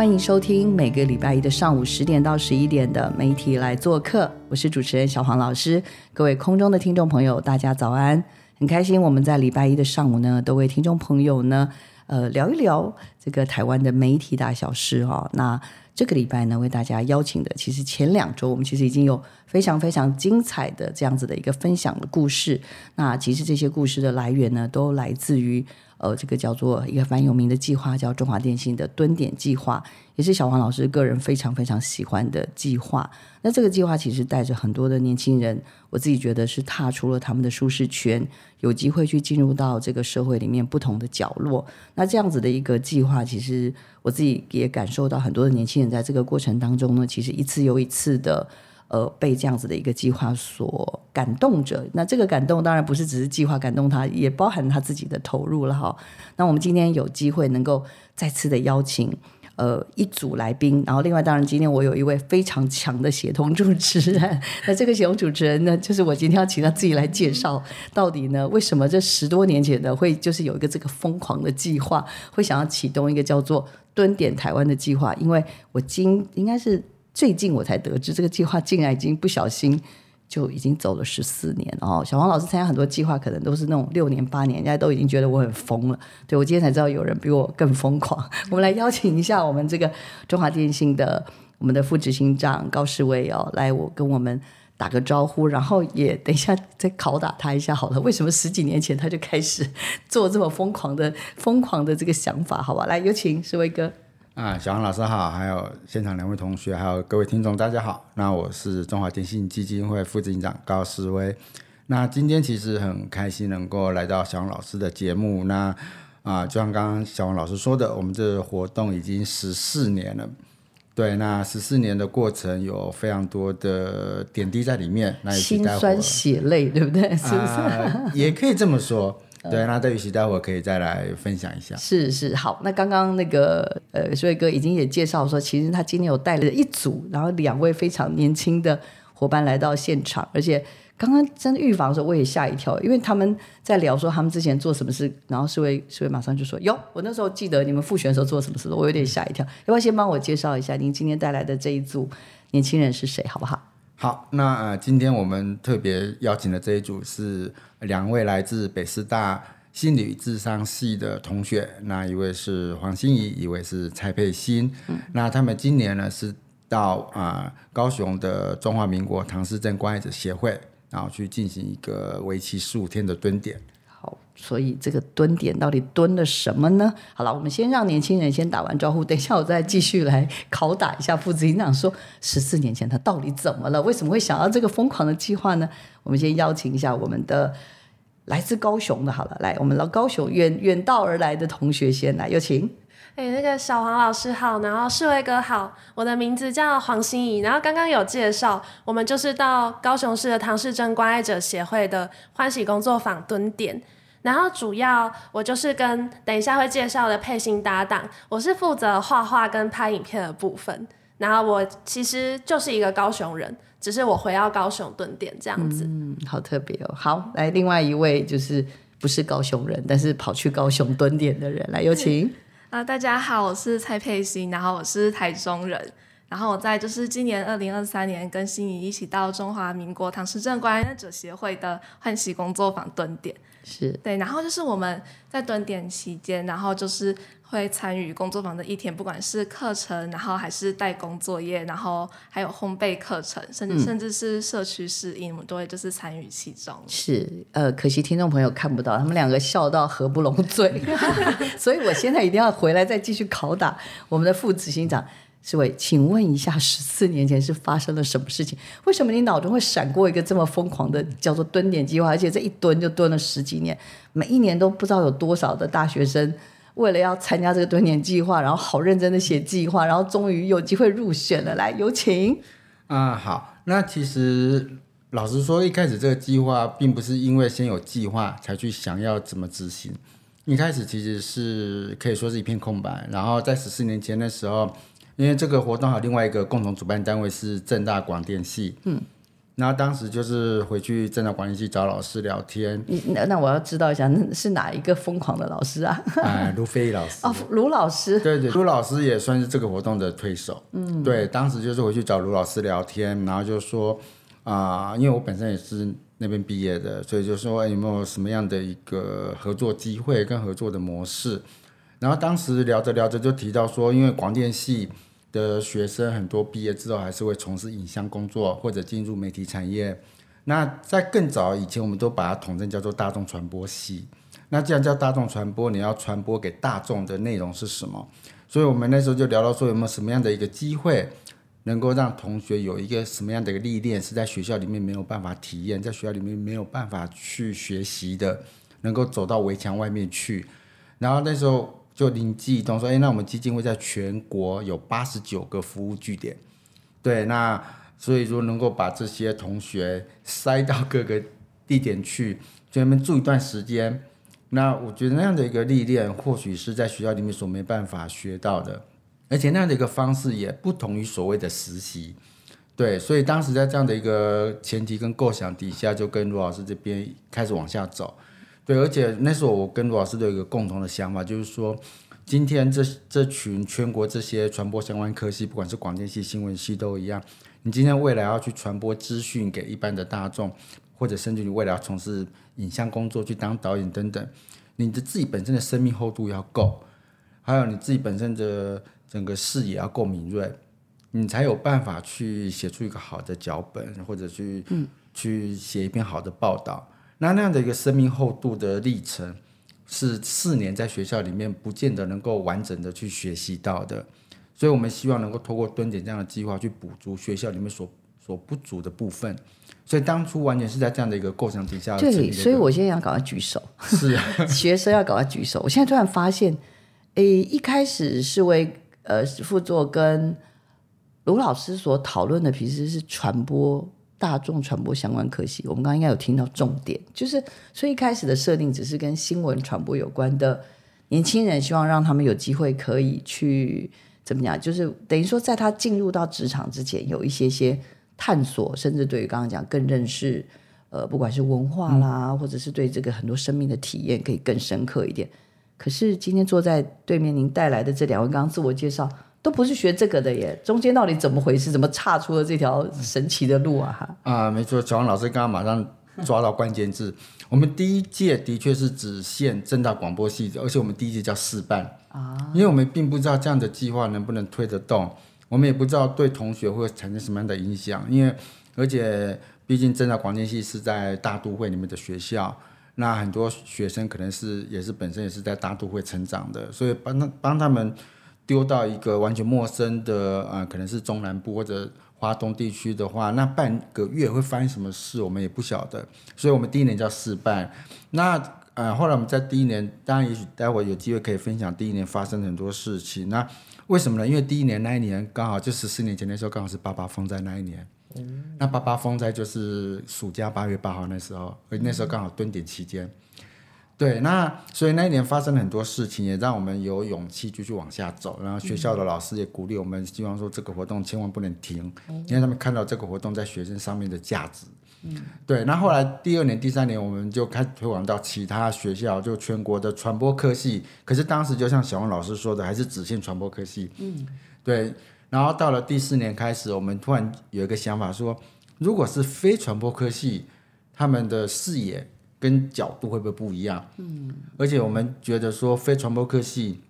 欢迎收听每个礼拜一的上午十点到十一点的媒体来做客，我是主持人小黄老师。各位空中的听众朋友，大家早安！很开心我们在礼拜一的上午呢，都为听众朋友呢，呃，聊一聊这个台湾的媒体大小事哈。那这个礼拜呢，为大家邀请的，其实前两周我们其实已经有非常非常精彩的这样子的一个分享的故事。那其实这些故事的来源呢，都来自于。呃，这个叫做一个蛮有名的计划，叫中华电信的蹲点计划，也是小黄老师个人非常非常喜欢的计划。那这个计划其实带着很多的年轻人，我自己觉得是踏出了他们的舒适圈，有机会去进入到这个社会里面不同的角落。那这样子的一个计划，其实我自己也感受到很多的年轻人在这个过程当中呢，其实一次又一次的。呃，被这样子的一个计划所感动着，那这个感动当然不是只是计划感动他，也包含他自己的投入了哈。那我们今天有机会能够再次的邀请呃一组来宾，然后另外当然今天我有一位非常强的协同主持人，那这个协同主持人呢，就是我今天要请他自己来介绍，到底呢为什么这十多年前的会就是有一个这个疯狂的计划，会想要启动一个叫做蹲点台湾的计划，因为我今应该是。最近我才得知，这个计划竟然已经不小心就已经走了十四年哦。小黄老师参加很多计划，可能都是那种六年八年，人家都已经觉得我很疯了。对我今天才知道有人比我更疯狂。我们来邀请一下我们这个中华电信的我们的副执行长高世威哦，来我跟我们打个招呼，然后也等一下再拷打他一下好了。为什么十几年前他就开始做这么疯狂的疯狂的这个想法？好吧，来有请世威哥。啊，小王老师好，还有现场两位同学，还有各位听众，大家好。那我是中华电信基金会副执行长高思威。那今天其实很开心能够来到小王老师的节目。那啊，就像刚刚小王老师说的，我们这个活动已经十四年了。对，那十四年的过程有非常多的点滴在里面，那也心酸血泪，对不对？是不是？也可以这么说。对，那对于其待会可以再来分享一下。是是，好，那刚刚那个呃，水哥已经也介绍说，其实他今天有带了一组，然后两位非常年轻的伙伴来到现场，而且刚刚真的预防的时候，我也吓一跳，因为他们在聊说他们之前做什么事，然后世卫世卫马上就说：“哟，我那时候记得你们复选的时候做什么事我有点吓一跳。要不要先帮我介绍一下您今天带来的这一组年轻人是谁，好不好？好，那呃，今天我们特别邀请的这一组是两位来自北师大心理智商系的同学，那一位是黄心怡，一位是蔡佩欣。那他们今年呢是到啊高雄的中华民国唐氏症关爱者协会，然后去进行一个为期十五天的蹲点。所以这个蹲点到底蹲了什么呢？好了，我们先让年轻人先打完招呼，等一下我再继续来拷打一下副执行长，说十四年前他到底怎么了？为什么会想到这个疯狂的计划呢？我们先邀请一下我们的来自高雄的，好了，来我们老高雄远远道而来的同学先来，有请。哎，那个小黄老师好，然后世威哥好，我的名字叫黄心怡，然后刚刚有介绍，我们就是到高雄市的唐氏症关爱者协会的欢喜工作坊蹲点。然后主要我就是跟等一下会介绍的配型搭档，我是负责画画跟拍影片的部分。然后我其实就是一个高雄人，只是我回到高雄蹲点这样子。嗯，好特别哦。好，来另外一位就是不是高雄人，但是跑去高雄蹲点的人，来有请。啊，大家好，我是蔡佩欣，然后我是台中人。然后我在就是今年二零二三年跟心仪一起到中华民国唐氏症关爱者协会的欢喜工作坊蹲点。是对，然后就是我们在蹲点期间，然后就是会参与工作坊的一天，不管是课程，然后还是代工作业，然后还有烘焙课程，甚至甚至是社区适应，我们都会就是参与其中。是，呃，可惜听众朋友看不到，他们两个笑到合不拢嘴，所以我现在一定要回来再继续拷打我们的副执行长。世伟，请问一下，十四年前是发生了什么事情？为什么你脑中会闪过一个这么疯狂的叫做蹲点计划？而且这一蹲就蹲了十几年，每一年都不知道有多少的大学生为了要参加这个蹲点计划，然后好认真的写计划，然后终于有机会入选了。来，有请。啊，好，那其实老实说，一开始这个计划并不是因为先有计划才去想要怎么执行，一开始其实是可以说是一片空白。然后在十四年前的时候。因为这个活动还有另外一个共同主办单位是正大广电系，嗯，然后当时就是回去正大广电系找老师聊天。那那我要知道一下，那是哪一个疯狂的老师啊？哎，卢飞老师。哦，卢老师。对对，卢老师也算是这个活动的推手。嗯，对，当时就是回去找卢老师聊天，然后就说啊，因为我本身也是那边毕业的，所以就说有没有什么样的一个合作机会跟合作的模式？然后当时聊着聊着就提到说，因为广电系。的学生很多毕业之后还是会从事影像工作或者进入媒体产业。那在更早以前，我们都把它统称叫做大众传播系。那既然叫大众传播，你要传播给大众的内容是什么？所以我们那时候就聊到说，有没有什么样的一个机会，能够让同学有一个什么样的一个历练，是在学校里面没有办法体验，在学校里面没有办法去学习的，能够走到围墙外面去。然后那时候。就灵机一动说：“哎，那我们基金会在全国有八十九个服务据点，对，那所以说能够把这些同学塞到各个地点去，在那边住一段时间。那我觉得那样的一个历练，或许是在学校里面所没办法学到的，而且那样的一个方式也不同于所谓的实习。对，所以当时在这样的一个前提跟构想底下，就跟罗老师这边开始往下走。”对，而且那时候我跟卢老师都有一个共同的想法，就是说，今天这这群全国这些传播相关科系，不管是广电系、新闻系都一样，你今天未来要去传播资讯给一般的大众，或者甚至你未来要从事影像工作，去当导演等等，你的自己本身的生命厚度要够，还有你自己本身的整个视野要够敏锐，你才有办法去写出一个好的脚本，或者去去写一篇好的报道。那那样的一个生命厚度的历程，是四年在学校里面不见得能够完整的去学习到的，所以我们希望能够透过蹲点这样的计划去补足学校里面所所不足的部分，所以当初完全是在这样的一个构想底下。对，所以我现在要赶快举手，是啊，学生要赶快举手。我现在突然发现，诶，一开始是为呃副座跟卢老师所讨论的，其实是传播。大众传播相关科系，我们刚刚应该有听到重点，就是所以一开始的设定只是跟新闻传播有关的年轻人，希望让他们有机会可以去怎么讲，就是等于说在他进入到职场之前，有一些些探索，甚至对于刚刚讲更认识，呃，不管是文化啦，或者是对这个很多生命的体验可以更深刻一点。可是今天坐在对面您带来的这两位，刚刚自我介绍。都不是学这个的耶，中间到底怎么回事？怎么岔出了这条神奇的路啊？哈啊，没错，小王老师刚刚马上抓到关键字。我们第一届的确是只限正大广播系，而且我们第一届叫试办啊，因为我们并不知道这样的计划能不能推得动，我们也不知道对同学会产生什么样的影响。因为而且毕竟正大广电系是在大都会里面的学校，那很多学生可能是也是本身也是在大都会成长的，所以帮他帮他们。丢到一个完全陌生的，呃，可能是中南部或者华东地区的话，那半个月会发生什么事，我们也不晓得。所以，我们第一年叫试办。那，呃，后来我们在第一年，当然也许待会有机会可以分享第一年发生很多事情。那为什么呢？因为第一年那一年刚好就十四年前那时候，刚好是八八风灾那一年。嗯那八八风灾就是暑假八月八号那时候，那时候刚好蹲点期间。对，那所以那一年发生了很多事情，也让我们有勇气继续往下走。然后学校的老师也鼓励我们，希望说这个活动千万不能停，因为他们看到这个活动在学生上面的价值。嗯，对。那后来第二年、第三年，我们就开始推广到其他学校，就全国的传播科系。可是当时就像小王老师说的，还是只限传播科系。嗯，对。然后到了第四年开始，我们突然有一个想法说，如果是非传播科系，他们的视野。跟角度会不会不一样？嗯，而且我们觉得说非传播科系，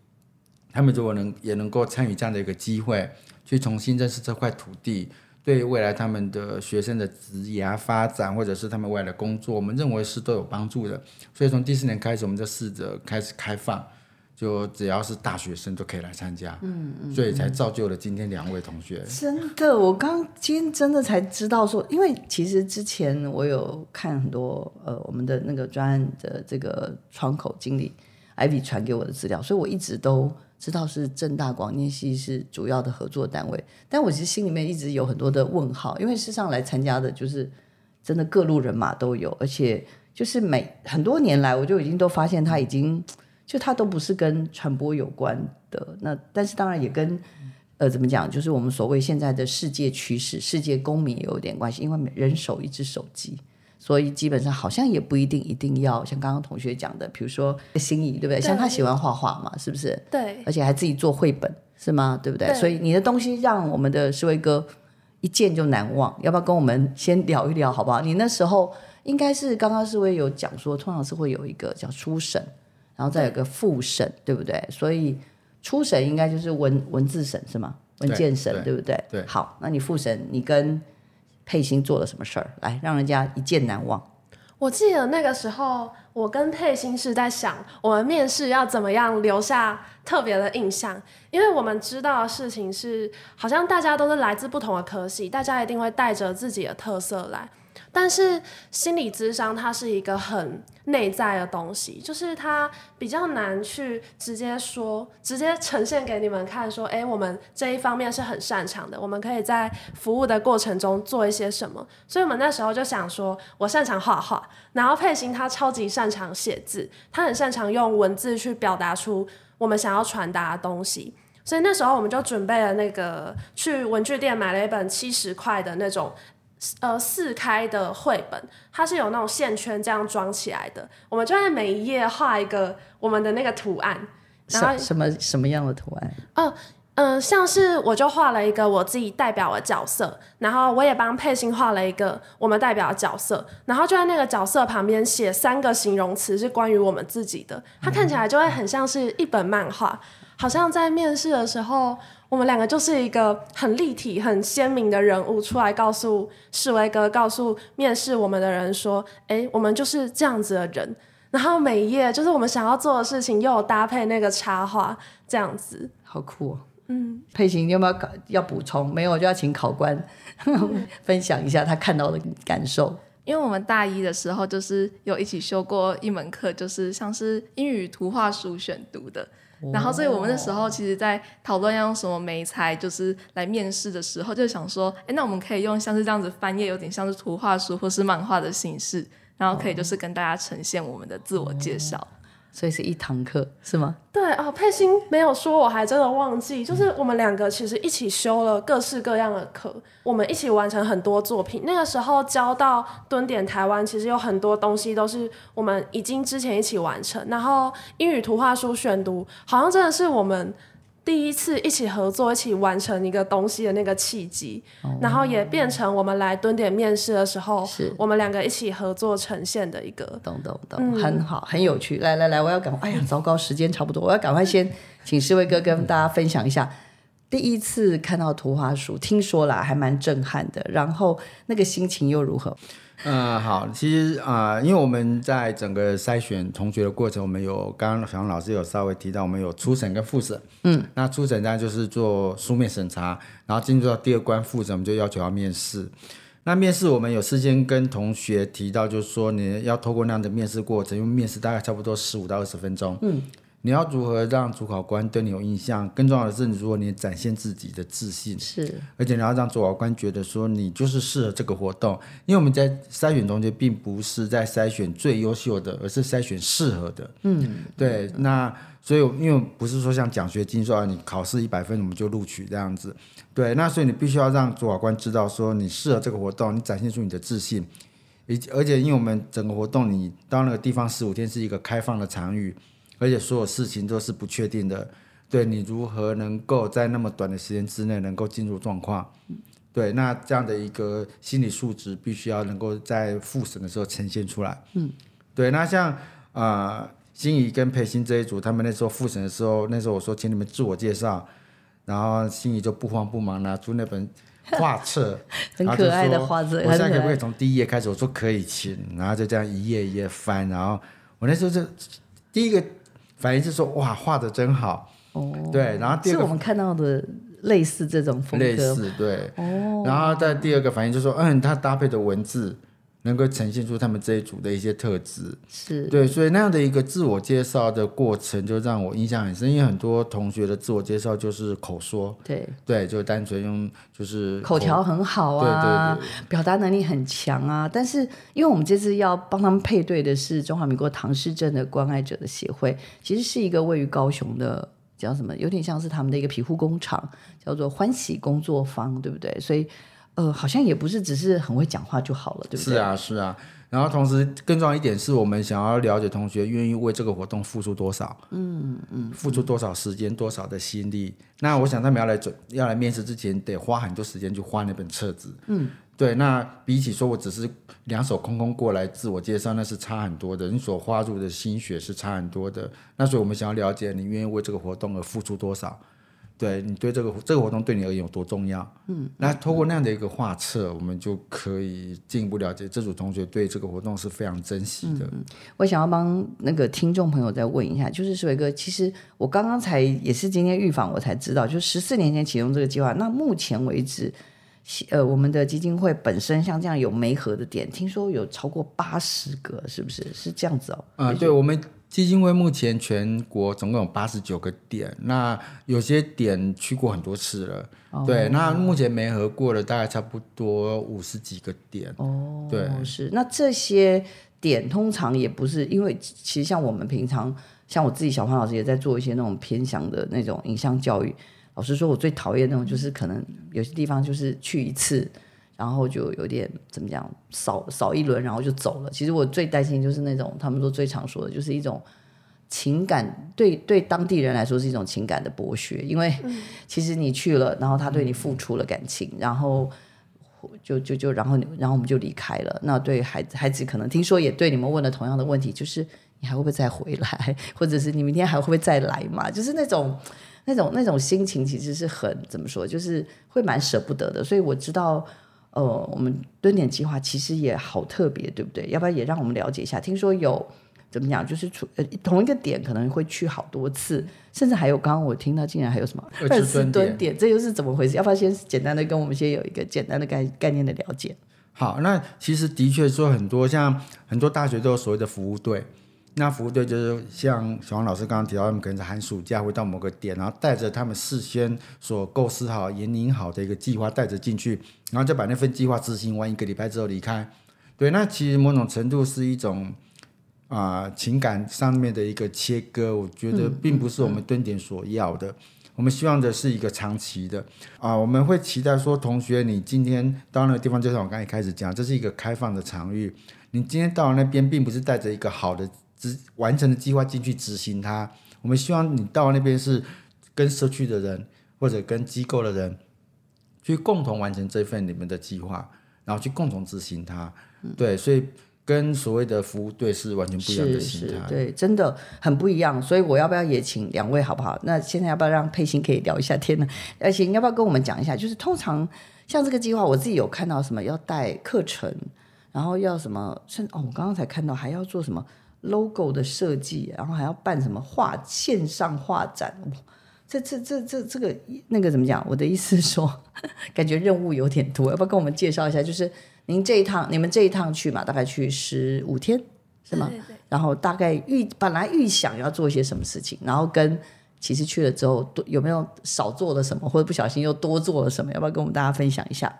他们如果能也能够参与这样的一个机会，去重新认识这块土地，对未来他们的学生的职业发展，或者是他们未来的工作，我们认为是都有帮助的。所以从第四年开始，我们就试着开始开放，就只要是大学生都可以来参加，嗯嗯，所以才造就了今天两位同学。真的，我刚今天真的才知道说，因为其实之前我有看很多呃我们的那个专案的这个窗口经理艾比传给我的资料，所以我一直都知道是正大广电系是主要的合作单位，但我其实心里面一直有很多的问号，因为事实上来参加的就是真的各路人马都有，而且就是每很多年来我就已经都发现他已经。就它都不是跟传播有关的，那但是当然也跟呃怎么讲，就是我们所谓现在的世界趋势、世界公民也有点关系，因为人手一只手机，所以基本上好像也不一定一定要像刚刚同学讲的，比如说心仪对不对？像他喜欢画画嘛，是不是？对，而且还自己做绘本是吗？对不对？所以你的东西让我们的思维哥一见就难忘，要不要跟我们先聊一聊好不好？你那时候应该是刚刚思维有讲说，通常是会有一个叫初审。然后再有个复审，对不对？所以初审应该就是文文字审是吗？文件审对不对？对。好，那你复审，你跟佩欣做了什么事儿？来，让人家一见难忘。我记得那个时候，我跟佩欣是在想，我们面试要怎么样留下特别的印象，因为我们知道的事情是，好像大家都是来自不同的科系，大家一定会带着自己的特色来。但是心理智商它是一个很内在的东西，就是它比较难去直接说、直接呈现给你们看，说，哎，我们这一方面是很擅长的，我们可以在服务的过程中做一些什么。所以我们那时候就想说，我擅长画画，然后佩欣他超级擅长写字，他很擅长用文字去表达出我们想要传达的东西。所以那时候我们就准备了那个去文具店买了一本七十块的那种。呃，四开的绘本，它是有那种线圈这样装起来的。我们就在每一页画一个我们的那个图案，然后什么什么样的图案？嗯嗯，像是我就画了一个我自己代表的角色，然后我也帮佩欣画了一个我们代表的角色，然后就在那个角色旁边写三个形容词是关于我们自己的，它看起来就会很像是一本漫画，好像在面试的时候。我们两个就是一个很立体、很鲜明的人物，出来告诉世威哥、告诉面试我们的人说：“哎，我们就是这样子的人。”然后每一页就是我们想要做的事情，又有搭配那个插画，这样子好酷哦。嗯，佩琴，你有没有要补充？没有，就要请考官 分享一下他看到的感受。因为我们大一的时候就是有一起修过一门课，就是像是英语图画书选读的。然后，所以我们那时候其实，在讨论要用什么媒材，就是来面试的时候，就想说，哎，那我们可以用像是这样子翻页，有点像是图画书或是漫画的形式，然后可以就是跟大家呈现我们的自我介绍。所以是一堂课是吗？对哦，佩欣没有说，我还真的忘记，就是我们两个其实一起修了各式各样的课，我们一起完成很多作品。那个时候教到蹲点台湾，其实有很多东西都是我们已经之前一起完成。然后英语图画书选读，好像真的是我们。第一次一起合作、一起完成一个东西的那个契机，然后也变成我们来蹲点面试的时候，是我们两个一起合作呈现的一个。懂懂懂，很好，很有趣。来来来，我要赶快，哎呀，糟糕，时间差不多，我要赶快先请世威哥跟大家分享一下第一次看到图画书，听说了还蛮震撼的，然后那个心情又如何？嗯，好，其实啊，因为我们在整个筛选同学的过程，我们有刚刚小杨老师有稍微提到，我们有初审跟复审。嗯，那初审当然就是做书面审查，然后进入到第二关复审，我们就要求要面试。那面试我们有事先跟同学提到，就是说你要透过那样的面试过程，因为面试大概差不多十五到二十分钟。嗯。你要如何让主考官对你有印象？更重要的是，你如果你展现自己的自信，是，而且你要让主考官觉得说你就是适合这个活动。因为我们在筛选中间，并不是在筛选最优秀的，而是筛选适合的。嗯，对。那所以，因为不是说像奖学金说啊，你考试一百分我们就录取这样子。对，那所以你必须要让主考官知道说你适合这个活动，你展现出你的自信。而而且，因为我们整个活动，你到那个地方十五天是一个开放的场域。而且所有事情都是不确定的，对你如何能够在那么短的时间之内能够进入状况？对，那这样的一个心理素质必须要能够在复审的时候呈现出来。嗯，对，那像啊，心仪跟培新这一组，他们那时候复审的时候，那时候我说请你们自我介绍，然后心仪就不慌不忙拿出那本画册，很可爱的画册，我现在可不可以从第一页开始？我说可以，请，然后就这样一页一页翻，然后我那时候就第一个。反应是说哇画的真好，哦，对，然后第二个是我们看到的类似这种风格。类格，似对，哦，然后在第二个反应就是说，嗯，它搭配的文字能够呈现出他们这一组的一些特质，是对，所以那样的一个自我介绍的过程，就让我印象很深。因为很多同学的自我介绍就是口说，对，对，就单纯用就是口条很好啊，对对表达能力很强啊。但是，因为我们这次要帮他们配对的是中华民国唐氏症的关爱者的协会，其实是一个位于高雄的叫什么，有点像是他们的一个皮肤工厂，叫做欢喜工作坊，对不对？所以，呃，好像也不是只是很会讲话就好了，对不对？是啊，是啊。然后同时更重要一点是我们想要了解同学愿意为这个活动付出多少，嗯嗯，付出多少时间、多少的心力。那我想他们要来准要来面试之前，得花很多时间去画那本册子，嗯，对。那比起说我只是两手空空过来自我介绍，那是差很多的。你所花入的心血是差很多的。那所以我们想要了解你愿意为这个活动而付出多少。对你对这个这个活动对你而言有多重要？嗯，那通过那样的一个画册，我们就可以进一步了解这组同学对这个活动是非常珍惜的。嗯我想要帮那个听众朋友再问一下，就是水哥，其实我刚刚才也是今天预访我才知道，就十四年前启动这个计划，那目前为止，呃，我们的基金会本身像这样有媒合的点，听说有超过八十个，是不是？是这样子哦？嗯，对，我们基金会目前全国总共有八十九个点，那有些点去过很多次了。对，那目前没合过的，大概差不多五十几个点。哦，对，是。那这些点通常也不是，因为其实像我们平常，像我自己小潘老师也在做一些那种偏向的那种影像教育。老实说，我最讨厌那种就是可能有些地方就是去一次，然后就有点怎么讲，扫扫一轮，然后就走了。其实我最担心就是那种他们说最常说的，就是一种情感对对当地人来说是一种情感的剥削，因为其实你去了，然后他对你付出了感情，然后。就就就然后然后我们就离开了。那对孩子孩子可能听说也对你们问了同样的问题，就是你还会不会再回来，或者是你明天还会不会再来嘛？就是那种那种那种心情其实是很怎么说，就是会蛮舍不得的。所以我知道，呃，我们蹲点计划其实也好特别，对不对？要不要也让我们了解一下？听说有。怎么讲？就是出呃同一个点可能会去好多次，甚至还有刚刚我听到竟然还有什么二次蹲点，这又是怎么回事？要不要先简单的跟我们先有一个简单的概概念的了解？好，那其实的确说很多，像很多大学都有所谓的服务队，那服务队就是像小王老师刚刚提到，他们可能在寒暑假会到某个点，然后带着他们事先所构思好、研拟好的一个计划带着进去，然后再把那份计划执行完一个礼拜之后离开。对，那其实某种程度是一种。啊，情感上面的一个切割，我觉得并不是我们蹲点所要的。我们希望的是一个长期的啊，我们会期待说，同学，你今天到那个地方，就像我刚才开始讲，这是一个开放的场域。你今天到了那边，并不是带着一个好的执完成的计划进去执行它。我们希望你到那边是跟社区的人或者跟机构的人去共同完成这份你们的计划，然后去共同执行它。对，所以。跟所谓的服务队是完全不一样的心态，对，真的很不一样。所以我要不要也请两位好不好？那现在要不要让佩欣可以聊一下天呢？而且你要不要跟我们讲一下？就是通常像这个计划，我自己有看到什么要带课程，然后要什么，甚哦，我刚刚才看到还要做什么 logo 的设计，然后还要办什么画线上画展。这这这这这个那个怎么讲？我的意思是说，感觉任务有点多，要不要跟我们介绍一下？就是。您这一趟，你们这一趟去嘛，大概去十五天，是吗？对对。然后大概预本来预想要做一些什么事情，然后跟其实去了之后，多有没有少做了什么，或者不小心又多做了什么？要不要跟我们大家分享一下？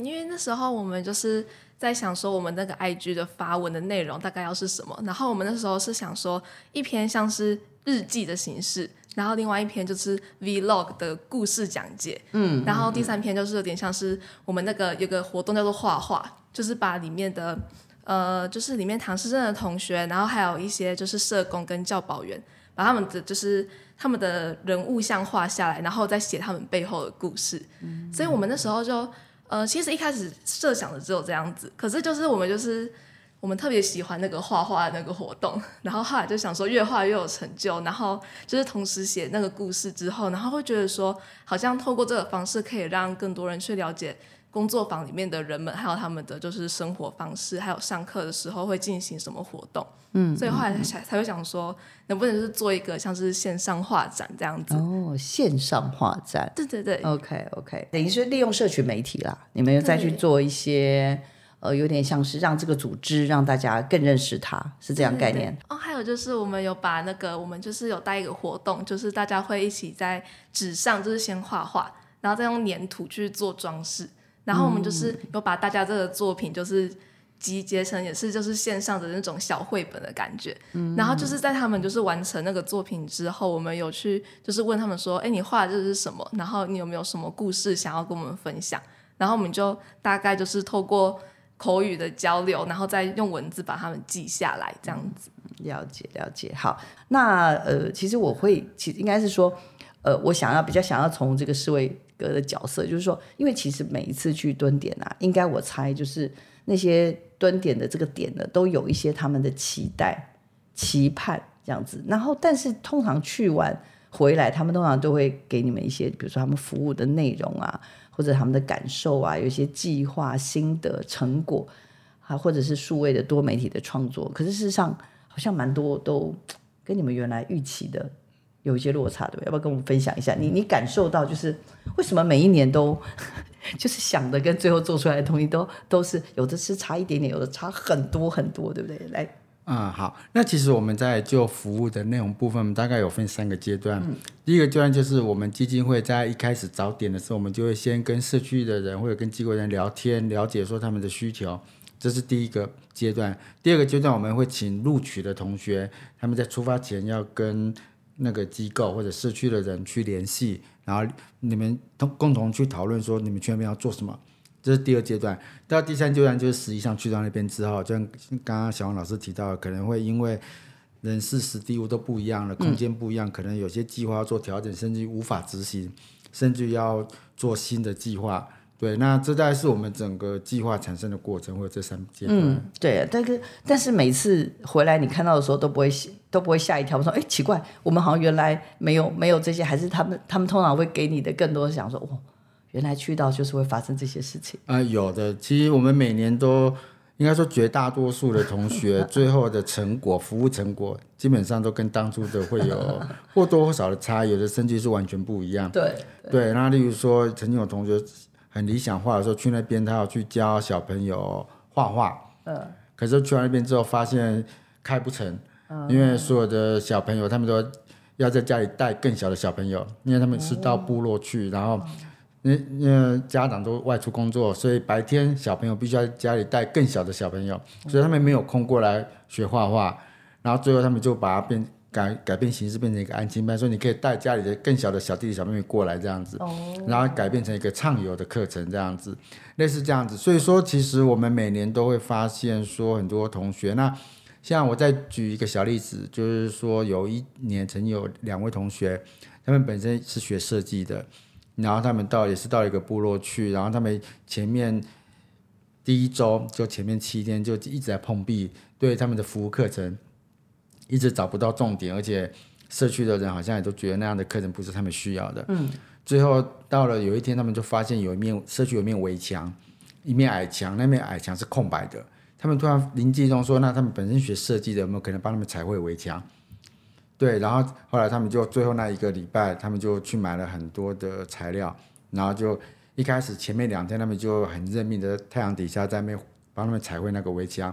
嗯，因为那时候我们就是在想说，我们那个 IG 的发文的内容大概要是什么。然后我们那时候是想说，一篇像是日记的形式，然后另外一篇就是 Vlog 的故事讲解。嗯。然后第三篇就是有点像是我们那个有个活动叫做画画，就是把里面的呃，就是里面唐诗镇的同学，然后还有一些就是社工跟教保员，把他们的就是他们的人物像画下来，然后再写他们背后的故事。嗯。所以我们那时候就呃，其实一开始设想的只有这样子，可是就是我们就是。我们特别喜欢那个画画那个活动，然后后来就想说越画越有成就，然后就是同时写那个故事之后，然后会觉得说好像透过这个方式可以让更多人去了解工作坊里面的人们，还有他们的就是生活方式，还有上课的时候会进行什么活动。嗯，所以后来才才会想说，能不能是做一个像是线上画展这样子。哦，线上画展。对对对。OK OK，等于是利用社群媒体啦，你们又再去做一些。呃，有点像是让这个组织让大家更认识它，是这样概念哦。还有就是我们有把那个，我们就是有带一个活动，就是大家会一起在纸上，就是先画画，然后再用粘土去做装饰。然后我们就是有把大家这个作品就是集结成，也是就是线上的那种小绘本的感觉。嗯。然后就是在他们就是完成那个作品之后，我们有去就是问他们说：“哎，你画的这是什么？然后你有没有什么故事想要跟我们分享？”然后我们就大概就是透过。口语的交流，然后再用文字把它们记下来，这样子。了解了解，好。那呃，其实我会，其实应该是说，呃，我想要比较想要从这个侍卫格的角色，就是说，因为其实每一次去蹲点啊，应该我猜就是那些蹲点的这个点呢，都有一些他们的期待、期盼这样子。然后，但是通常去完回来，他们通常都会给你们一些，比如说他们服务的内容啊。或者他们的感受啊，有一些计划、心得、成果，啊，或者是数位的多媒体的创作，可是事实上好像蛮多都跟你们原来预期的有一些落差，对不对？要不要跟我们分享一下？你你感受到就是为什么每一年都 就是想的跟最后做出来的东西都都是有的是差一点点，有的差很多很多，对不对？来。嗯，好。那其实我们在就服务的内容部分，大概有分三个阶段。第一个阶段就是我们基金会在一开始找点的时候，我们就会先跟社区的人或者跟机构人聊天，了解说他们的需求，这是第一个阶段。第二个阶段，我们会请录取的同学，他们在出发前要跟那个机构或者社区的人去联系，然后你们同共同去讨论说你们去那边要做什么。这是第二阶段，到第三阶段就是实际上去到那边之后，就像刚刚小王老师提到，可能会因为人事、实地物都不一样了，空间不一样，可能有些计划要做调整，甚至无法执行，甚至要做新的计划。对，那这大概是我们整个计划产生的过程，或者这三阶段。嗯，对，但是但是每次回来你看到的时候都不会都不会吓一跳，说哎奇怪，我们好像原来没有没有这些，还是他们他们通常会给你的更多想说哦。原来去到就是会发生这些事情啊，有的。其实我们每年都应该说绝大多数的同学 最后的成果、服务成果，基本上都跟当初的会有 或多或少的差，有的甚至是完全不一样。对对，那例如说，曾经有同学很理想化的时候，去那边他要去教小朋友画画，嗯，可是去完那边之后发现开不成，因为所有的小朋友他们都要在家里带更小的小朋友，因为他们是到部落去，然后。因因为家长都外出工作，所以白天小朋友必须要家里带更小的小朋友，所以他们没有空过来学画画。然后最后他们就把它变改改变形式，变成一个安亲班，说你可以带家里的更小的小弟弟小妹妹过来这样子，然后改变成一个畅游的课程这样子，类似这样子。所以说，其实我们每年都会发现说很多同学，那像我再举一个小例子，就是说有一年曾经有两位同学，他们本身是学设计的。然后他们到也是到一个部落去，然后他们前面第一周就前面七天就一直在碰壁，对他们的服务课程一直找不到重点，而且社区的人好像也都觉得那样的课程不是他们需要的。嗯。最后到了有一天，他们就发现有一面社区有一面围墙，一面矮墙，那面矮墙是空白的。他们突然灵机一动说：“那他们本身学设计的有没有可能帮他们彩绘围墙？”对，然后后来他们就最后那一个礼拜，他们就去买了很多的材料，然后就一开始前面两天他们就很认命的太阳底下在那帮他们彩绘那个围墙，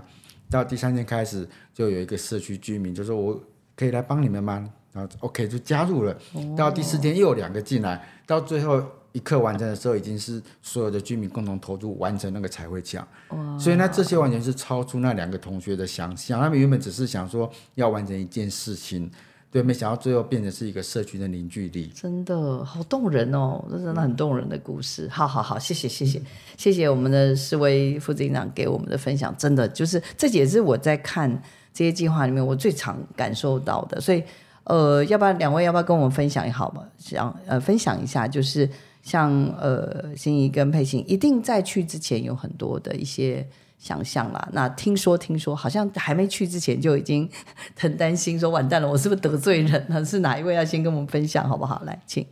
到第三天开始就有一个社区居民就说我可以来帮你们吗？然后 OK 就加入了，到第四天又有两个进来，到最后一刻完成的时候已经是所有的居民共同投入完成那个彩绘墙，所以呢这些完全是超出那两个同学的想象，他们原本只是想说要完成一件事情。对，没想到最后变成是一个社群的凝聚力，真的好动人哦！这真的很动人的故事。好好好，谢谢谢谢谢谢我们的四位副警长给我们的分享，真的就是这也是我在看这些计划里面我最常感受到的。所以，呃，要不然两位要不要跟我们分享一好吗？想呃分享一下，就是像呃心怡跟佩欣，一定在去之前有很多的一些。想象啦，那听说听说，好像还没去之前就已经 很担心，说完蛋了，我是不是得罪人了？是哪一位要先跟我们分享，好不好？来，请。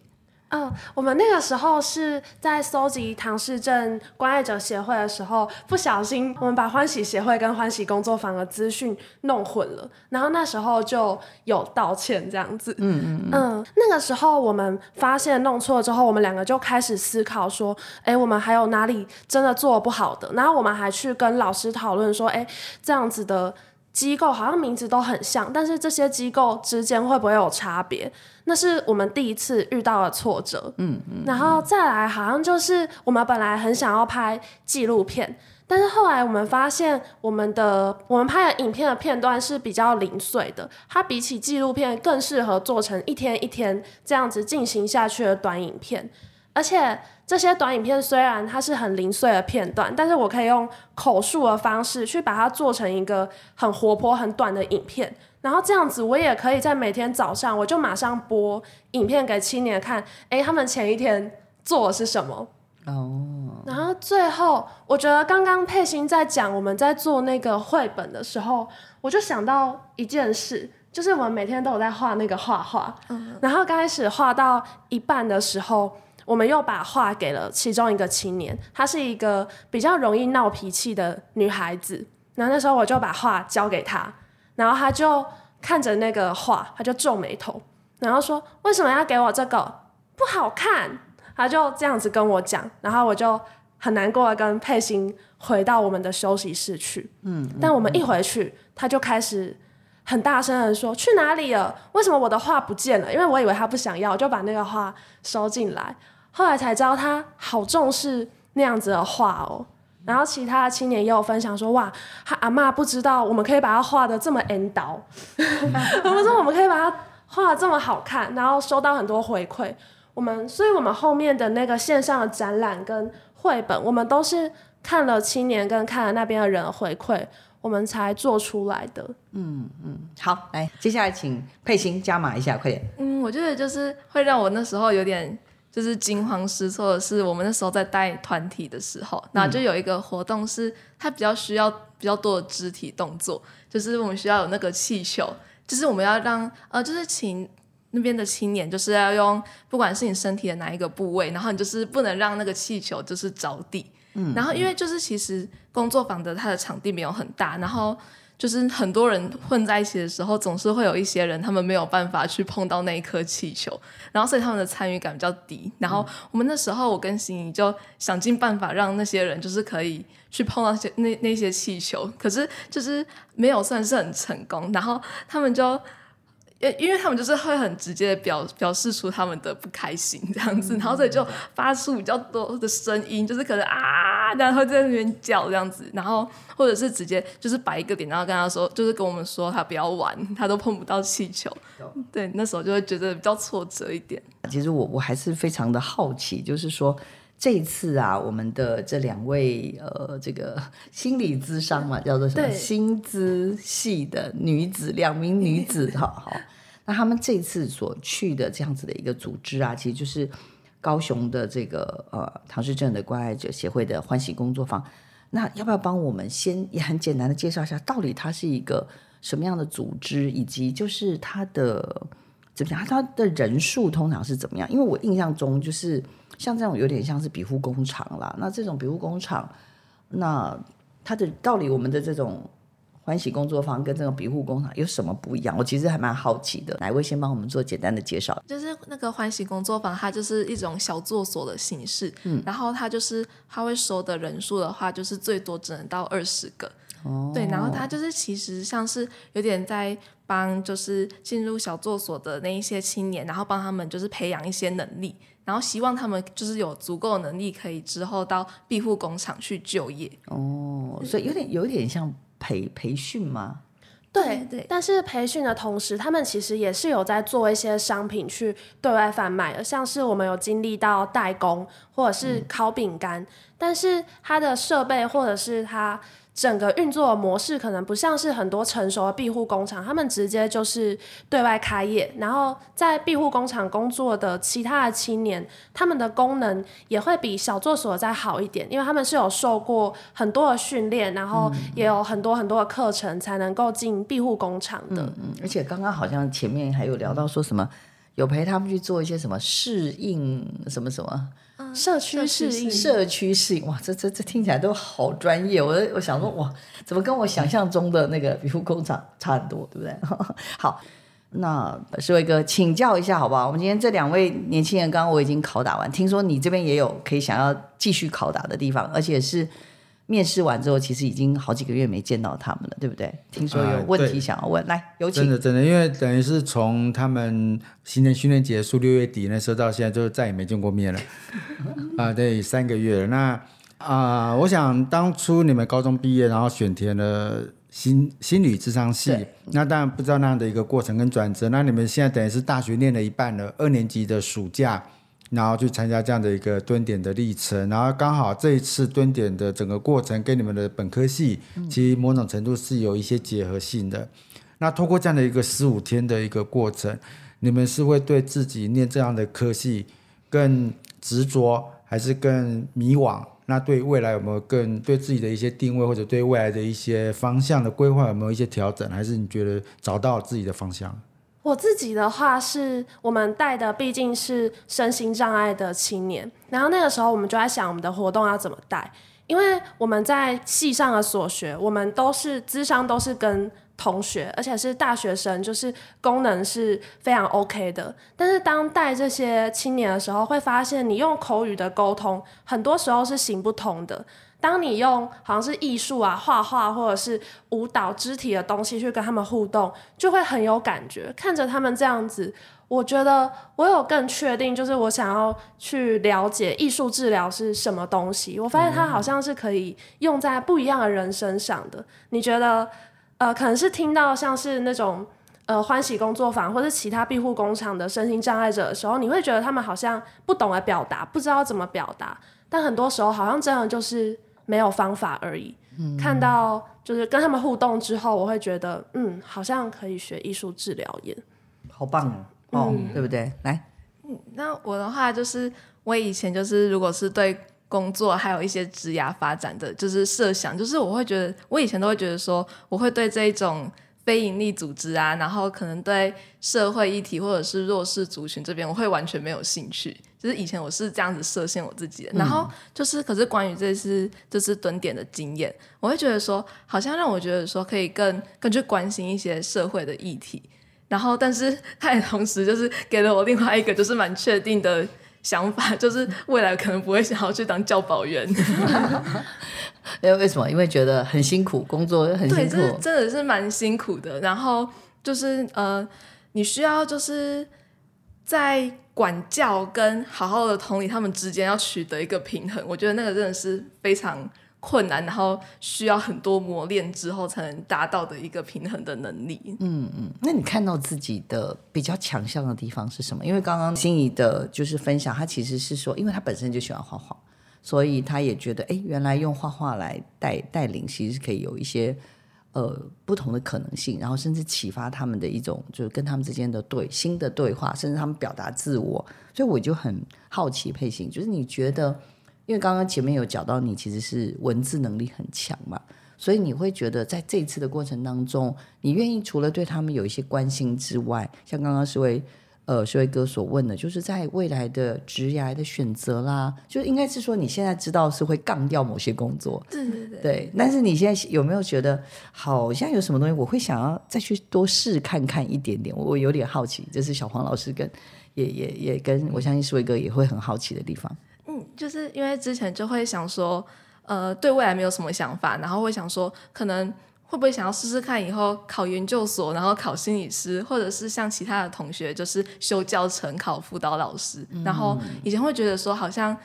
嗯，我们那个时候是在搜集唐氏症关爱者协会的时候，不小心我们把欢喜协会跟欢喜工作坊的资讯弄混了，然后那时候就有道歉这样子。嗯嗯嗯。那个时候我们发现弄错之后，我们两个就开始思考说，哎，我们还有哪里真的做不好的？然后我们还去跟老师讨论说，哎，这样子的。机构好像名字都很像，但是这些机构之间会不会有差别？那是我们第一次遇到的挫折。嗯嗯，然后再来，好像就是我们本来很想要拍纪录片，但是后来我们发现，我们的我们拍的影片的片段是比较零碎的，它比起纪录片更适合做成一天一天这样子进行下去的短影片，而且。这些短影片虽然它是很零碎的片段，但是我可以用口述的方式去把它做成一个很活泼、很短的影片，然后这样子我也可以在每天早上我就马上播影片给青年看，哎，他们前一天做的是什么？哦。然后最后，我觉得刚刚佩欣在讲我们在做那个绘本的时候，我就想到一件事，就是我们每天都有在画那个画画，嗯，然后刚开始画到一半的时候。我们又把画给了其中一个青年，她是一个比较容易闹脾气的女孩子。然后那时候我就把画交给她，然后她就看着那个画，她就皱眉头，然后说：“为什么要给我这个？不好看。”她就这样子跟我讲，然后我就很难过的跟佩欣回到我们的休息室去。嗯，但我们一回去，她就开始很大声的说：“去哪里了？为什么我的画不见了？”因为我以为她不想要，我就把那个画收进来。后来才知道他好重视那样子的画哦，然后其他的青年也有分享说，哇，他阿妈不知道我们可以把它画的这么 N 刀，我们说我们可以把它画的这么好看，然后收到很多回馈。我们，所以我们后面的那个线上的展览跟绘本，我们都是看了青年跟看了那边的人回馈，我们才做出来的。嗯嗯，好，来，接下来请佩欣加码一下，快点。嗯，我觉得就是会让我那时候有点。就是惊慌失措的是，我们那时候在带团体的时候，那就有一个活动是它比较需要比较多的肢体动作，就是我们需要有那个气球，就是我们要让呃，就是请那边的青年，就是要用不管是你身体的哪一个部位，然后你就是不能让那个气球就是着地，嗯，然后因为就是其实工作坊的它的场地没有很大，然后。就是很多人混在一起的时候，总是会有一些人，他们没有办法去碰到那一颗气球，然后所以他们的参与感比较低。然后我们那时候，我跟心怡就想尽办法让那些人就是可以去碰到些那那些气球，可是就是没有算是很成功。然后他们就。因因为他们就是会很直接的表表示出他们的不开心这样子，然后所以就发出比较多的声音，就是可能啊，然后在那边叫这样子，然后或者是直接就是摆一个点，然后跟他说，就是跟我们说他不要玩，他都碰不到气球。对，那时候就会觉得比较挫折一点。其实我我还是非常的好奇，就是说这一次啊，我们的这两位呃，这个 心理咨商嘛，叫做什么？心资系的女子，两名女子，哈好。那他们这次所去的这样子的一个组织啊，其实就是高雄的这个呃唐氏症的关爱者协会的欢喜工作坊。那要不要帮我们先也很简单的介绍一下，到底它是一个什么样的组织，以及就是它的怎么讲，它的人数通常是怎么样？因为我印象中就是像这种有点像是庇护工厂啦。那这种庇护工厂，那它的到底我们的这种。欢喜工作坊跟这种庇护工厂有什么不一样？我其实还蛮好奇的。哪位先帮我们做简单的介绍？就是那个欢喜工作坊，它就是一种小作所的形式。嗯，然后它就是它会收的人数的话，就是最多只能到二十个。哦，对，然后他就是其实像是有点在帮，就是进入小作所的那一些青年，然后帮他们就是培养一些能力，然后希望他们就是有足够能力，可以之后到庇护工厂去就业。哦，所以有点有点像。培培训吗？对对，但是培训的同时，他们其实也是有在做一些商品去对外贩卖的，像是我们有经历到代工或者是烤饼干，但是它的设备或者是它。整个运作的模式可能不像是很多成熟的庇护工厂，他们直接就是对外开业，然后在庇护工厂工作的其他的青年，他们的功能也会比小作所再好一点，因为他们是有受过很多的训练，然后也有很多很多的课程才能够进庇护工厂的。嗯，而且刚刚好像前面还有聊到说什么。有陪他们去做一些什么适应什么什么社区适应，社区适应。哇，这这这听起来都好专业。我我想说，哇，怎么跟我想象中的那个皮肤工厂差很多，对不对？好。那石伟哥，请教一下好不好？我们今天这两位年轻人，刚刚我已经拷打完，听说你这边也有可以想要继续拷打的地方，而且是面试完之后，其实已经好几个月没见到他们了，对不对？听说有问题想要问，来有请。真的真的，因为等于是从他们新年训练结束六月底那时候到现在，就再也没见过面了 啊，对，三个月了。那啊，我想当初你们高中毕业，然后选填了。心心理智商系，那当然不知道那样的一个过程跟转折。那你们现在等于是大学念了一半了，二年级的暑假，然后去参加这样的一个蹲点的历程，然后刚好这一次蹲点的整个过程跟你们的本科系，其实某种程度是有一些结合性的。那通过这样的一个十五天的一个过程，你们是会对自己念这样的科系更执着，还是更迷惘？那对未来有没有更对自己的一些定位，或者对未来的一些方向的规划有没有一些调整？还是你觉得找到自己的方向？我自己的话是，我们带的毕竟是身心障碍的青年，然后那个时候我们就在想我们的活动要怎么带，因为我们在系上的所学，我们都是智商都是跟。同学，而且是大学生，就是功能是非常 OK 的。但是当带这些青年的时候，会发现你用口语的沟通，很多时候是行不通的。当你用好像是艺术啊、画画或者是舞蹈、肢体的东西去跟他们互动，就会很有感觉。看着他们这样子，我觉得我有更确定，就是我想要去了解艺术治疗是什么东西。我发现它好像是可以用在不一样的人身上的。你觉得？呃，可能是听到像是那种呃欢喜工作坊或者其他庇护工厂的身心障碍者的时候，你会觉得他们好像不懂得表达，不知道怎么表达。但很多时候好像真的就是没有方法而已。看到就是跟他们互动之后，我会觉得嗯，好像可以学艺术治疗耶，好棒哦，对不对？来，嗯，那我的话就是我以前就是如果是对。工作还有一些职涯发展的就是设想，就是我会觉得，我以前都会觉得说，我会对这一种非营利组织啊，然后可能对社会议题或者是弱势族群这边，我会完全没有兴趣。就是以前我是这样子设限我自己的，然后就是，可是关于这次这次蹲点的经验，我会觉得说，好像让我觉得说可以更更去关心一些社会的议题，然后，但是 它也同时就是给了我另外一个就是蛮确定的。想法 就是未来可能不会想要去当教保员，因为为什么？因为觉得很辛苦，工作很辛苦，真的是蛮辛苦的。然后就是呃，你需要就是在管教跟好好的同理他们之间要取得一个平衡。我觉得那个真的是非常。困难，然后需要很多磨练之后才能达到的一个平衡的能力。嗯嗯，那你看到自己的比较强项的地方是什么？因为刚刚心仪的就是分享，他其实是说，因为他本身就喜欢画画，所以他也觉得，哎，原来用画画来带带领，其实是可以有一些呃不同的可能性，然后甚至启发他们的一种，就是跟他们之间的对新的对话，甚至他们表达自我。所以我就很好奇，佩欣，就是你觉得？因为刚刚前面有讲到你其实是文字能力很强嘛，所以你会觉得在这一次的过程当中，你愿意除了对他们有一些关心之外，像刚刚是位呃是位哥所问的，就是在未来的职涯的选择啦，就应该是说你现在知道是会杠掉某些工作，对对对，对，但是你现在有没有觉得好像有什么东西我会想要再去多试看看一点点？我有点好奇，这是小黄老师跟也也也跟我相信是位哥也会很好奇的地方。就是因为之前就会想说，呃，对未来没有什么想法，然后会想说，可能会不会想要试试看以后考研究所，然后考心理师，或者是像其他的同学，就是修教程、考辅导老师。然后以前会觉得说，好像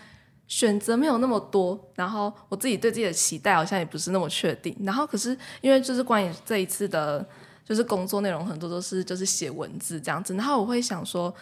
选择没有那么多，然后我自己对自己的期待好像也不是那么确定。然后可是因为就是关于这一次的，就是工作内容很多都是就是写文字这样子，然后我会想说。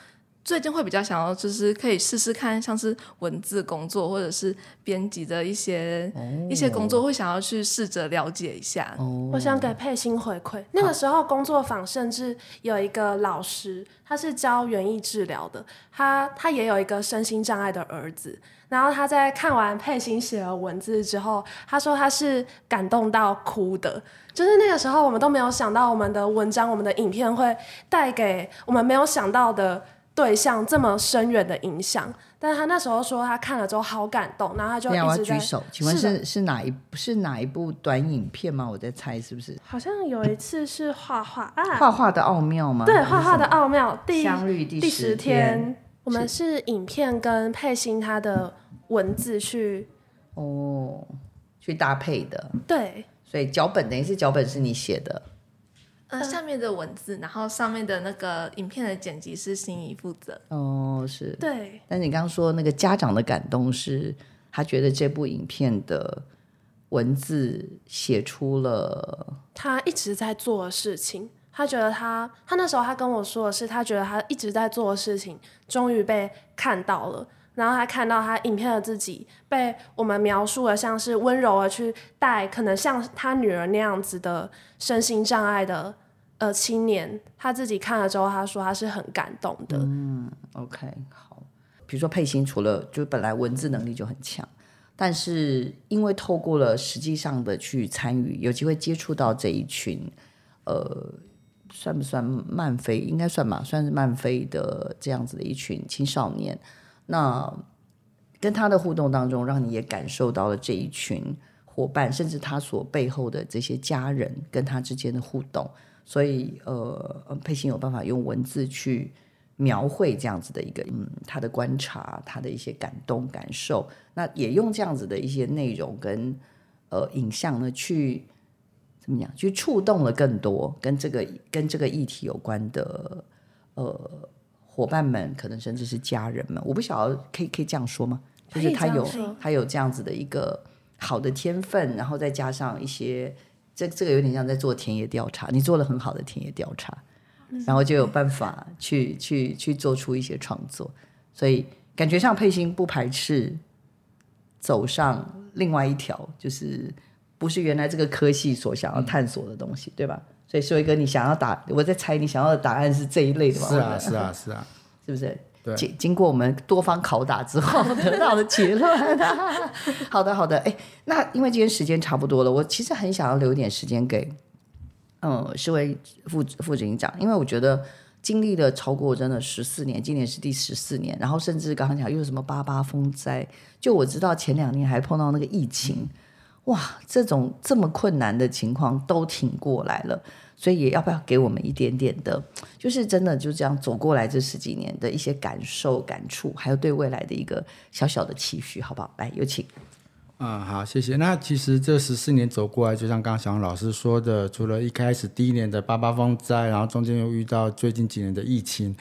最近会比较想要，就是可以试试看，像是文字工作或者是编辑的一些一些工作，会想要去试着了解一下。我想给佩欣回馈，那个时候工作坊甚至有一个老师，他是教园艺治疗的，他他也有一个身心障碍的儿子，然后他在看完佩欣写了文字之后，他说他是感动到哭的，就是那个时候我们都没有想到我们的文章、我们的影片会带给我们没有想到的。对象这么深远的影响。但是他那时候说他看了之后好感动，然后他就一直在举手，请问是是是哪一是哪一部短影片吗？我在猜是不是好像有一次是画画啊，画画的奥妙吗？对，画画的奥妙第相遇第第十十天天，我们是影片跟佩欣他的文字去哦，去搭配的，对所以脚本等于是脚本是你写的，呃，下面的文字，然后上面的那个影片的剪辑是心仪负责。哦，是。对但你刚刚说那个家长的感动是，他觉得这部影片的文字写出了，他一直在做的事情。他觉得他，他那时候他跟我说的是，他觉得他一直在做的事情终于被看到了，然后他看到他影片的自己被我们描述的像是温柔的去带，可能像他女儿那样子的身心障碍的呃青年，他自己看了之后，他说他是很感动的。嗯 OK，好。比如说佩欣，除了就本来文字能力就很强，但是因为透过了实际上的去参与，有机会接触到这一群，呃，算不算漫飞？应该算吧，算是漫飞的这样子的一群青少年。那跟他的互动当中，让你也感受到了这一群伙伴，甚至他所背后的这些家人跟他之间的互动。所以，呃，佩欣有办法用文字去描绘这样子的一个，嗯，他的观察，他的一些感动感受，那也用这样子的一些内容跟呃影像呢，去怎么讲，去触动了更多跟这个跟这个议题有关的呃伙伴们，可能甚至是家人们，我不晓得可以可以这样说吗？就是他有他有这样子的一个好的天分，然后再加上一些。这这个有点像在做田野调查，你做了很好的田野调查，然后就有办法去去去做出一些创作，所以感觉上佩欣不排斥走上另外一条，就是不是原来这个科系所想要探索的东西，对吧？所以硕一哥，你想要答，我在猜你想要的答案是这一类的吗？是啊，是啊，是啊，是不是？对经经过我们多方拷打之后得到的结论。好的，好的。哎，那因为今天时间差不多了，我其实很想要留一点时间给，嗯，市委副副警长，因为我觉得经历了超过真的十四年，今年是第十四年，然后甚至刚刚讲又有什么八八风灾，就我知道前两年还碰到那个疫情，哇，这种这么困难的情况都挺过来了。所以也要不要给我们一点点的，就是真的就这样走过来这十几年的一些感受、感触，还有对未来的一个小小的期许，好不好？来，有请。嗯，好，谢谢。那其实这十四年走过来，就像刚刚小王老师说的，除了一开始第一年的八八风灾，然后中间又遇到最近几年的疫情，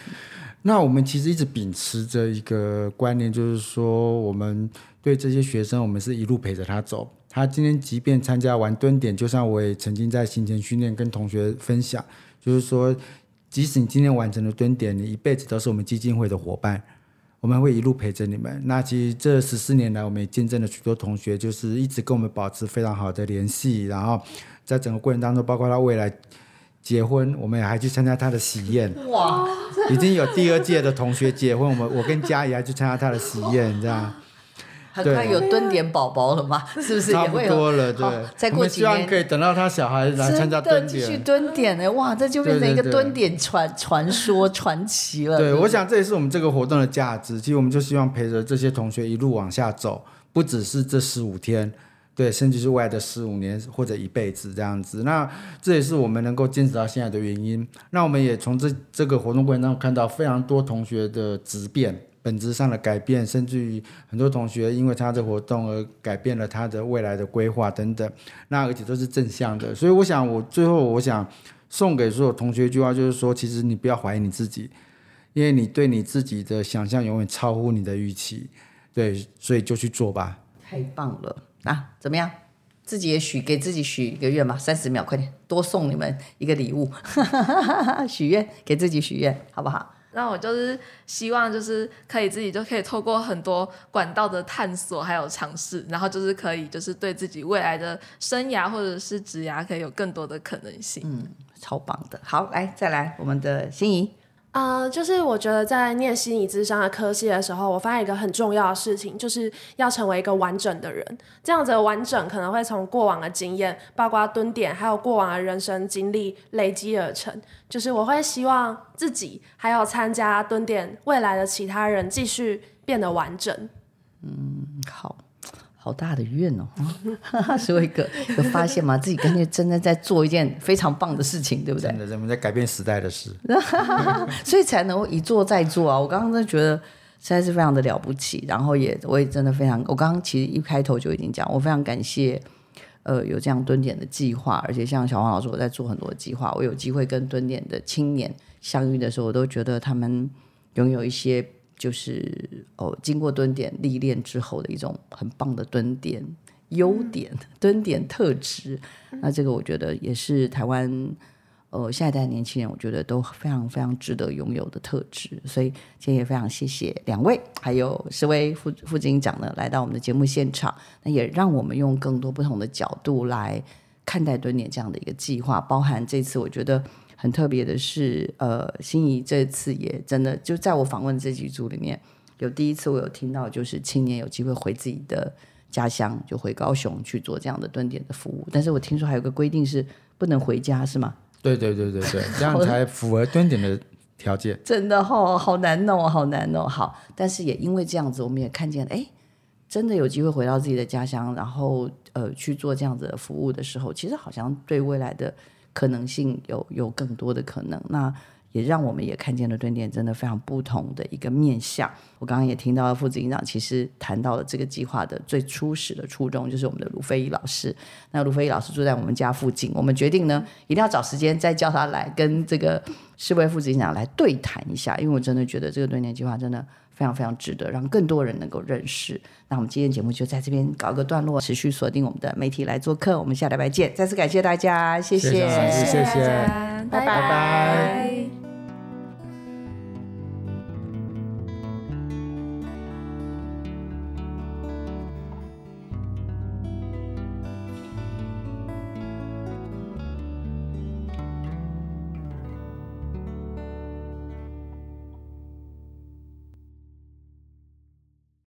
那我们其实一直秉持着一个观念，就是说，我们对这些学生，我们是一路陪着他走。他今天即便参加完蹲点，就像我也曾经在行前训练跟同学分享，就是说，即使你今天完成了蹲点，你一辈子都是我们基金会的伙伴。我们会一路陪着你们。那其实这十四年来，我们也见证了许多同学，就是一直跟我们保持非常好的联系。然后在整个过程当中，包括他未来结婚，我们也还去参加他的喜宴。哇，已经有第二届的同学结婚，我们我跟嘉怡还去参加他的喜宴，这样很快有蹲点宝宝了嘛？是不是差不也会有？多了。对，再过几年希望可以等到他小孩来参加蹲继续。蹲点呢？哇，这就变成一个蹲点传 传说传奇了。对，不我想这也是我们这个活动的价值。其实我们就希望陪着这些同学一路往下走，不只是这十五天，对，甚至是未来的十五年或者一辈子这样子。那这也是我们能够坚持到现在的原因。那我们也从这这个活动过程当中看到非常多同学的质变。本质上的改变，甚至于很多同学因为他的活动而改变了他的未来的规划等等，那而且都是正向的。所以我想，我最后我想送给所有同学一句话，就是说，其实你不要怀疑你自己，因为你对你自己的想象永远超乎你的预期，对，所以就去做吧。太棒了啊！怎么样？自己也许给自己许一个愿吧，三十秒，快点，多送你们一个礼物，许愿，给自己许愿，好不好？那我就是希望，就是可以自己就可以透过很多管道的探索还有尝试，然后就是可以就是对自己未来的生涯或者是职涯可以有更多的可能性。嗯超棒的。好，来再来我们的心仪，呃，就是我觉得在念心理智商的科系的时候，我发现一个很重要的事情，就是要成为一个完整的人。这样子的完整可能会从过往的经验，包括蹲点，还有过往的人生经历累积而成。就是我会希望自己还有参加蹲点未来的其他人继续变得完整。嗯，好。好大的愿哦！所以个有发现吗？自己感觉真的在做一件非常棒的事情，对不对？真的，人们在改变时代的事，所以才能够一做再做啊！我刚刚真的觉得实在是非常的了不起，然后也我也真的非常，我刚刚其实一开头就已经讲，我非常感谢呃有这样蹲点的计划，而且像小黄老师我在做很多计划，我有机会跟蹲点的青年相遇的时候，我都觉得他们拥有一些。就是哦，经过蹲点历练之后的一种很棒的蹲点优点、蹲点特质。那这个我觉得也是台湾呃下一代年轻人，我觉得都非常非常值得拥有的特质。所以今天也非常谢谢两位，还有十位副副警长呢，来到我们的节目现场。那也让我们用更多不同的角度来看待蹲点这样的一个计划，包含这次我觉得。很特别的是，呃，心仪这次也真的就在我访问这几组里面，有第一次我有听到，就是青年有机会回自己的家乡，就回高雄去做这样的蹲点的服务。但是我听说还有个规定是不能回家，是吗？对对对对对，这样才符合蹲点的条件。真的哦好难哦，好难哦。好，但是也因为这样子，我们也看见，哎，真的有机会回到自己的家乡，然后呃去做这样子的服务的时候，其实好像对未来的。可能性有有更多的可能，那也让我们也看见了蹲点真的非常不同的一个面向。我刚刚也听到了副执行长其实谈到了这个计划的最初始的初衷，就是我们的卢飞义老师。那卢飞义老师住在我们家附近，我们决定呢一定要找时间再叫他来跟这个世卫副执行长来对谈一下，因为我真的觉得这个蹲点计划真的。非常非常值得让更多人能够认识。那我们今天节目就在这边搞个段落，持续锁定我们的媒体来做客。我们下礼拜见，再次感谢大家，谢谢，谢谢，拜拜。